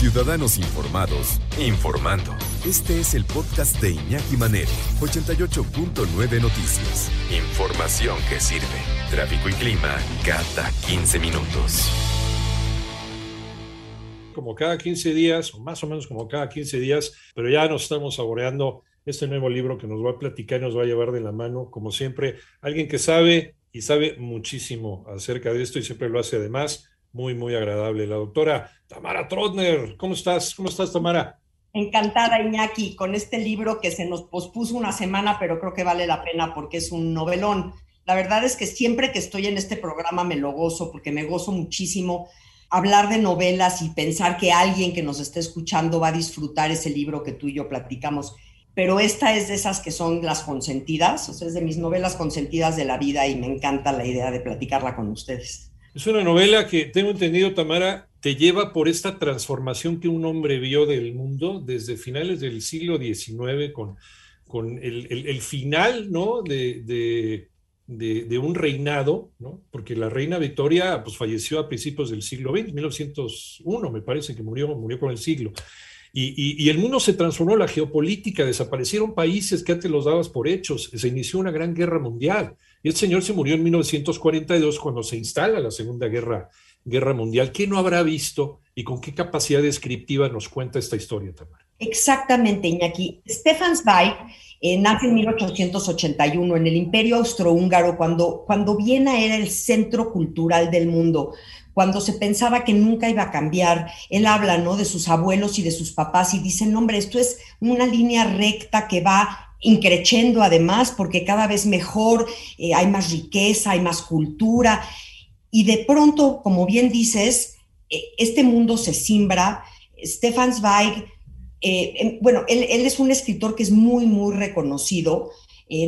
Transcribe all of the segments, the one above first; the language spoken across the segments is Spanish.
Ciudadanos Informados, informando. Este es el podcast de Iñaki Manero, 88.9 Noticias. Información que sirve. Tráfico y clima cada 15 minutos. Como cada 15 días, o más o menos como cada 15 días, pero ya nos estamos saboreando este nuevo libro que nos va a platicar y nos va a llevar de la mano, como siempre, alguien que sabe y sabe muchísimo acerca de esto y siempre lo hace además muy, muy agradable. La doctora Tamara Trotner, ¿cómo estás? ¿Cómo estás, Tamara? Encantada, Iñaki, con este libro que se nos pospuso una semana, pero creo que vale la pena porque es un novelón. La verdad es que siempre que estoy en este programa me lo gozo porque me gozo muchísimo hablar de novelas y pensar que alguien que nos esté escuchando va a disfrutar ese libro que tú y yo platicamos. Pero esta es de esas que son las consentidas, o sea, es de mis novelas consentidas de la vida y me encanta la idea de platicarla con ustedes. Es una novela que, tengo entendido, Tamara, te lleva por esta transformación que un hombre vio del mundo desde finales del siglo XIX con, con el, final ¿no? de, de, un reinado, ¿no? porque la reina Victoria pues, falleció a principios del siglo XX, 1901 me parece que murió, murió con el siglo. Y, y, el mundo se transformó, la geopolítica, desaparecieron países que antes los dabas por hechos, se inició una gran guerra mundial. Y este señor se murió en 1942 cuando se instala la Segunda Guerra, Guerra Mundial. ¿Qué no habrá visto y con qué capacidad descriptiva nos cuenta esta historia, Tamara? Exactamente, Iñaki. Stefan Zweig eh, nace en 1881 en el Imperio Austrohúngaro, cuando, cuando Viena era el centro cultural del mundo cuando se pensaba que nunca iba a cambiar. Él habla, ¿no? De sus abuelos y de sus papás y dice, hombre, esto es una línea recta que va increciendo además, porque cada vez mejor, eh, hay más riqueza, hay más cultura, y de pronto, como bien dices, eh, este mundo se simbra. Stefan Zweig, eh, bueno, él, es un escritor que es muy, muy reconocido,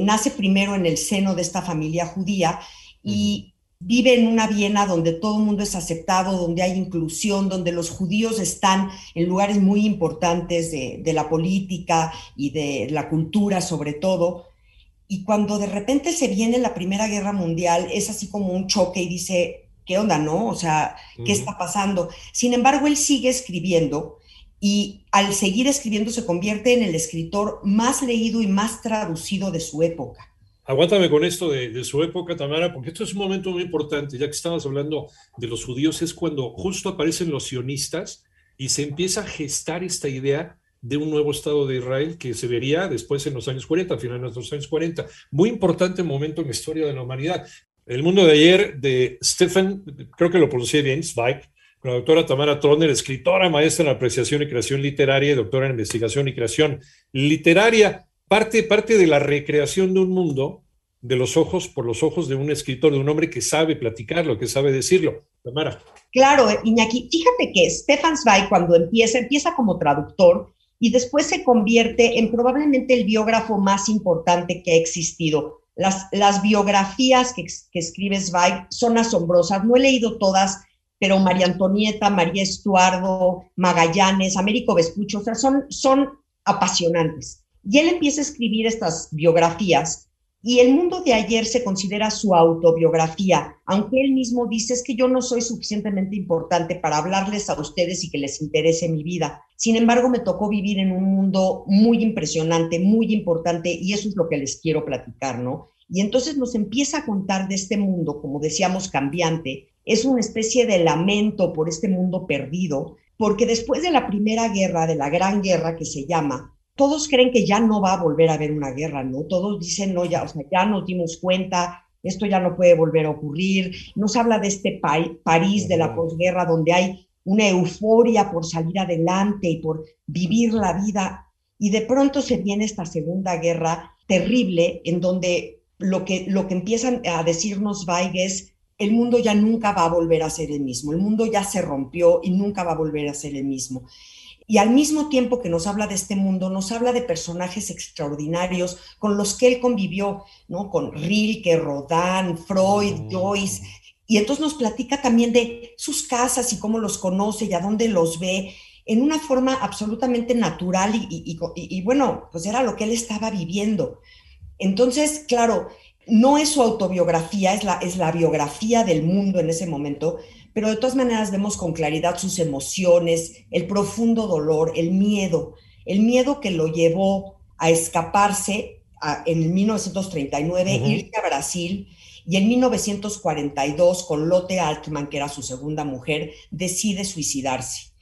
nace primero en el seno de esta familia judía y vive en una Viena donde todo el mundo es aceptado, donde hay inclusión, donde los judíos están en lugares muy importantes de, la política y de la cultura sobre todo. Y cuando de repente se viene la Primera Guerra Mundial, es así como un choque y dice, ¿qué onda, no? O sea, ¿qué está pasando? Sin embargo, él sigue escribiendo y al seguir escribiendo se convierte en el escritor más leído y más traducido de su época. Aguántame con esto de, su época, Tamara, porque esto es un momento muy importante, ya que estabas hablando de los judíos, es cuando justo aparecen los sionistas y se empieza a gestar esta idea de un nuevo Estado de Israel que se vería después en los años 40, a finales de los años 40. Muy importante momento en la historia de la humanidad. El mundo de ayer de Stephen, creo que lo pronuncié bien, Zweig, con la doctora Tamara Troner, escritora, maestra en apreciación y creación literaria y doctora en investigación y creación literaria parte, parte de la recreación de un mundo de los ojos, por los ojos de un escritor, de un hombre que sabe platicarlo, que sabe decirlo. Tamara. Claro, Iñaki, fíjate que Stefan Zweig cuando empieza, empieza como traductor y después se convierte en probablemente el biógrafo más importante que ha existido. Las, las biografías que, que escribe Zweig son asombrosas, no he leído todas, pero María Antonieta, María Estuardo, Magallanes, Américo Vespucho, o sea, son, son apasionantes. Y él empieza a escribir estas biografías y el mundo de ayer se considera su autobiografía, aunque él mismo dice es que yo no soy suficientemente importante para hablarles a ustedes y que les interese mi vida. Sin embargo, me tocó vivir en un mundo muy impresionante, muy importante, y eso es lo que les quiero platicar, ¿no? Y entonces nos empieza a contar de este mundo, como decíamos, cambiante. Es una especie de lamento por este mundo perdido, porque después de la primera guerra, de la gran guerra que se llama, todos creen que ya no va a volver a haber una guerra, ¿no? Todos dicen, no, ya, o sea, ya nos dimos cuenta, esto ya no puede volver a ocurrir. Nos habla de este París de la posguerra donde hay una euforia por salir adelante y por vivir la vida. Y de pronto se viene esta segunda guerra terrible en donde lo que, lo que empiezan a decirnos Weig es, el mundo ya nunca va a volver a ser el mismo, el mundo ya se rompió y nunca va a volver a ser el mismo. Y al mismo tiempo que nos habla de este mundo, nos habla de personajes extraordinarios con los que él convivió, ¿no? Con Rilke, Rodin, Freud, mm. Joyce. Y entonces nos platica también de sus casas y cómo los conoce y a dónde los ve en una forma absolutamente natural y, y, bueno, pues era lo que él estaba viviendo. Entonces, claro, no es su autobiografía, es la, es la biografía del mundo en ese momento, pero de todas maneras vemos con claridad sus emociones, el profundo dolor, el miedo, el miedo que lo llevó a escaparse en 1939, irse a Brasil y en 1942 con Lotte Altman, que era su segunda mujer, decide suicidarse.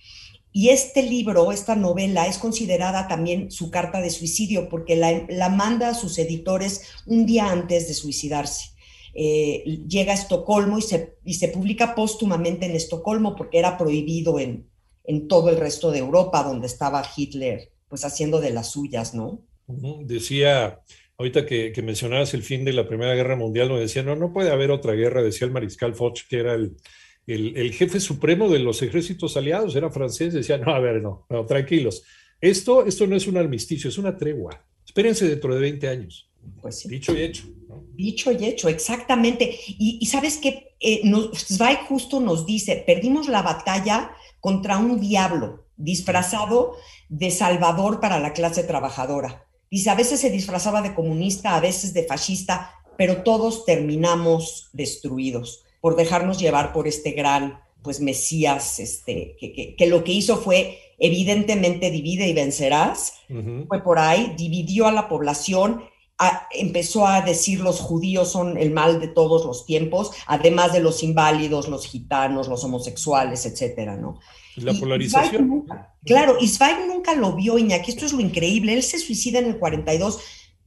Y este libro, esta novela, es considerada también su carta de suicidio porque la, manda a sus editores un día antes de suicidarse. Eh, llega a Estocolmo y se, y se publica póstumamente en Estocolmo porque era prohibido en, en todo el resto de Europa, donde estaba Hitler, pues haciendo de las suyas, ¿no? Decía, ahorita que, que mencionabas el fin de la Primera Guerra Mundial, donde decía, no, no puede haber otra guerra, decía el mariscal Foch, que era el, el, jefe supremo de los ejércitos aliados, era francés, decía, no, a ver, no, no, tranquilos. Esto, esto no es un armisticio, es una tregua. Espérense dentro de 20 años. Pues Dicho y hecho. Dicho y hecho, exactamente. Y, sabes que eh, Zweig justo nos dice, perdimos la batalla contra un diablo disfrazado de salvador para la clase trabajadora. Dice, a veces se disfrazaba de comunista, a veces de fascista, pero todos terminamos destruidos por dejarnos llevar por este gran, pues, Mesías, este, que, lo que hizo fue, evidentemente, divide y vencerás, fue por ahí, dividió a la población, empezó a decir los judíos son el mal de todos los tiempos, además de los inválidos, los gitanos, los homosexuales, etcétera, ¿no? La polarización. claro, y nunca lo vio, Iñaki, esto es lo increíble, él se suicida en el 42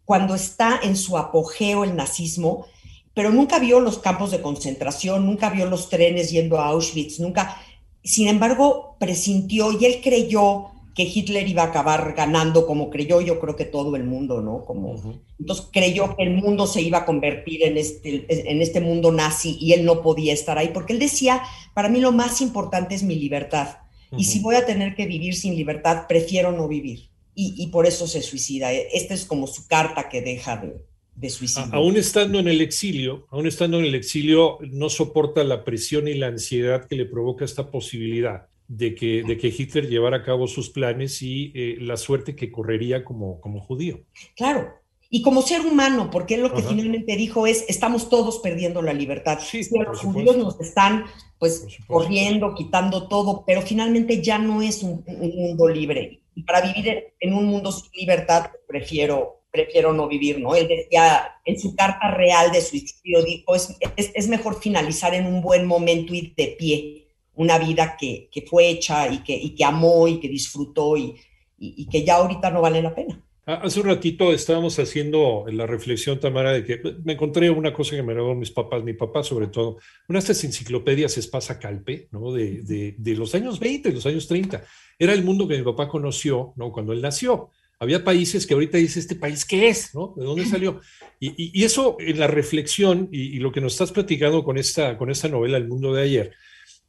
cuando está en su apogeo el nazismo, pero nunca vio los campos de concentración, nunca vio los trenes yendo a Auschwitz, nunca, sin embargo, presintió y él creyó que Hitler iba a acabar ganando, como creyó yo creo que todo el mundo, ¿no? Como, Entonces creyó que el mundo se iba a convertir en este, en este mundo nazi y él no podía estar ahí, porque él decía, para mí lo más importante es mi libertad, y si voy a tener que vivir sin libertad, prefiero no vivir. Y, y por eso se suicida. Esta es como su carta que deja de, de suicidio. Aún estando en el exilio, aún estando en el exilio, no soporta la presión y la ansiedad que le provoca esta posibilidad de que, de que Hitler llevara a cabo sus planes y eh, la suerte que correría como, como judío. Claro, y como ser humano, porque él lo que finalmente dijo es, estamos todos perdiendo la libertad. Sí, los judíos nos están pues corriendo, quitando todo, pero finalmente ya no es un, mundo libre. Y para vivir en un mundo sin libertad, prefiero prefiero no vivir, ¿no? Él decía en su carta real de suicidio, dijo, es, es, mejor finalizar en un buen momento y de pie una vida que, que fue hecha y que, y que amó y que disfrutó y, y, que ya ahorita no vale la pena. Ah, hace un ratito estábamos haciendo la reflexión, Tamara, de que me encontré una cosa que me heredaron mis papás, mi papá sobre todo, una de estas enciclopedias Espasa Calpe, ¿no? De, de, de, los años 20, los años 30. Era el mundo que mi papá conoció, ¿no? Cuando él nació. Había países que ahorita dice, ¿este país qué es? ¿no? ¿De dónde salió? Y, eso en la reflexión y, lo que nos estás platicando con esta, con esta novela, El mundo de ayer,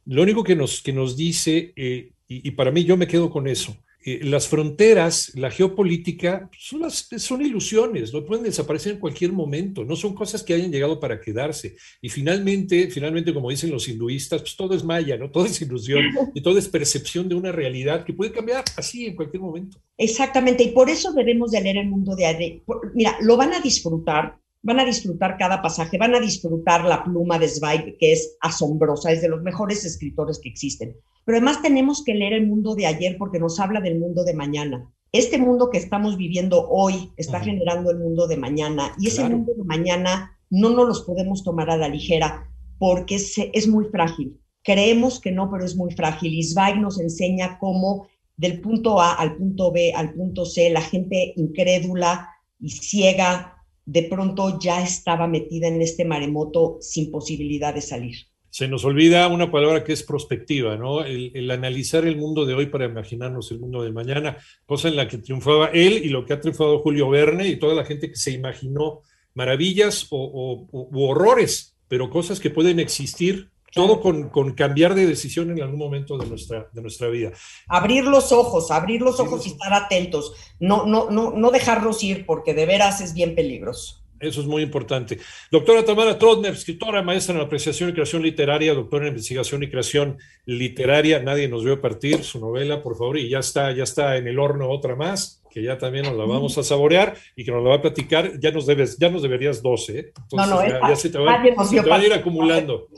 lo único que nos, que nos dice, eh, y, para mí yo me quedo con eso, eh, las fronteras, la geopolítica, son, ilusiones, no pueden desaparecer en cualquier momento, no son cosas que hayan llegado para quedarse. Y finalmente, finalmente, como dicen los hinduistas, pues todo es maya, ¿no? Todo es ilusión y todo es percepción de una realidad que puede cambiar así en cualquier momento. Exactamente, y por eso debemos de leer el mundo de. Mira, lo van a disfrutar, van a disfrutar cada pasaje, van a disfrutar la pluma de Zweig, que es asombrosa, es de los mejores escritores que existen pero además tenemos que leer el mundo de ayer porque nos habla del mundo de mañana. Este mundo que estamos viviendo hoy está generando el mundo de mañana y ese mundo de mañana no nos los podemos tomar a la ligera porque es, es muy frágil. Creemos que no, pero es muy frágil. Y Zweig nos enseña cómo del punto A al punto B, al punto C, la gente incrédula y ciega de pronto ya estaba metida en este maremoto sin posibilidad de salir se nos olvida una palabra que es prospectiva, ¿no? El, analizar el mundo de hoy para imaginarnos el mundo de mañana, cosa en la que triunfaba él y lo que ha triunfado Julio Verne y toda la gente que se imaginó maravillas o, horrores, pero cosas que pueden existir todo con, cambiar de decisión en algún momento de nuestra, de nuestra vida. Abrir los ojos, abrir los ojos y estar atentos, no, no, no, no dejarlos ir porque de veras es bien peligroso. Eso es muy importante. Doctora Tamara Trotner, escritora, maestra en apreciación y creación literaria, doctora en investigación y creación literaria. Nadie nos vio partir su novela, por favor, y ya está, ya está en el horno otra más, que ya también nos la vamos a saborear y que nos la va a platicar. Ya nos debes, ya nos deberías 12, ¿eh? no, no, ya, se te, va, a ir acumulando.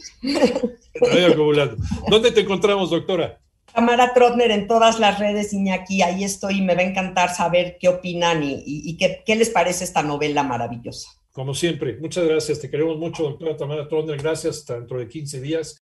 acumulando. ¿Dónde te encontramos, doctora? Tamara Trotner en todas las redes, Iñaki, ahí estoy y me va a encantar saber qué opinan y, qué, qué, les parece esta novela maravillosa. Como siempre, muchas gracias, te queremos mucho, doctora Tamara Trotner, gracias, hasta dentro de 15 días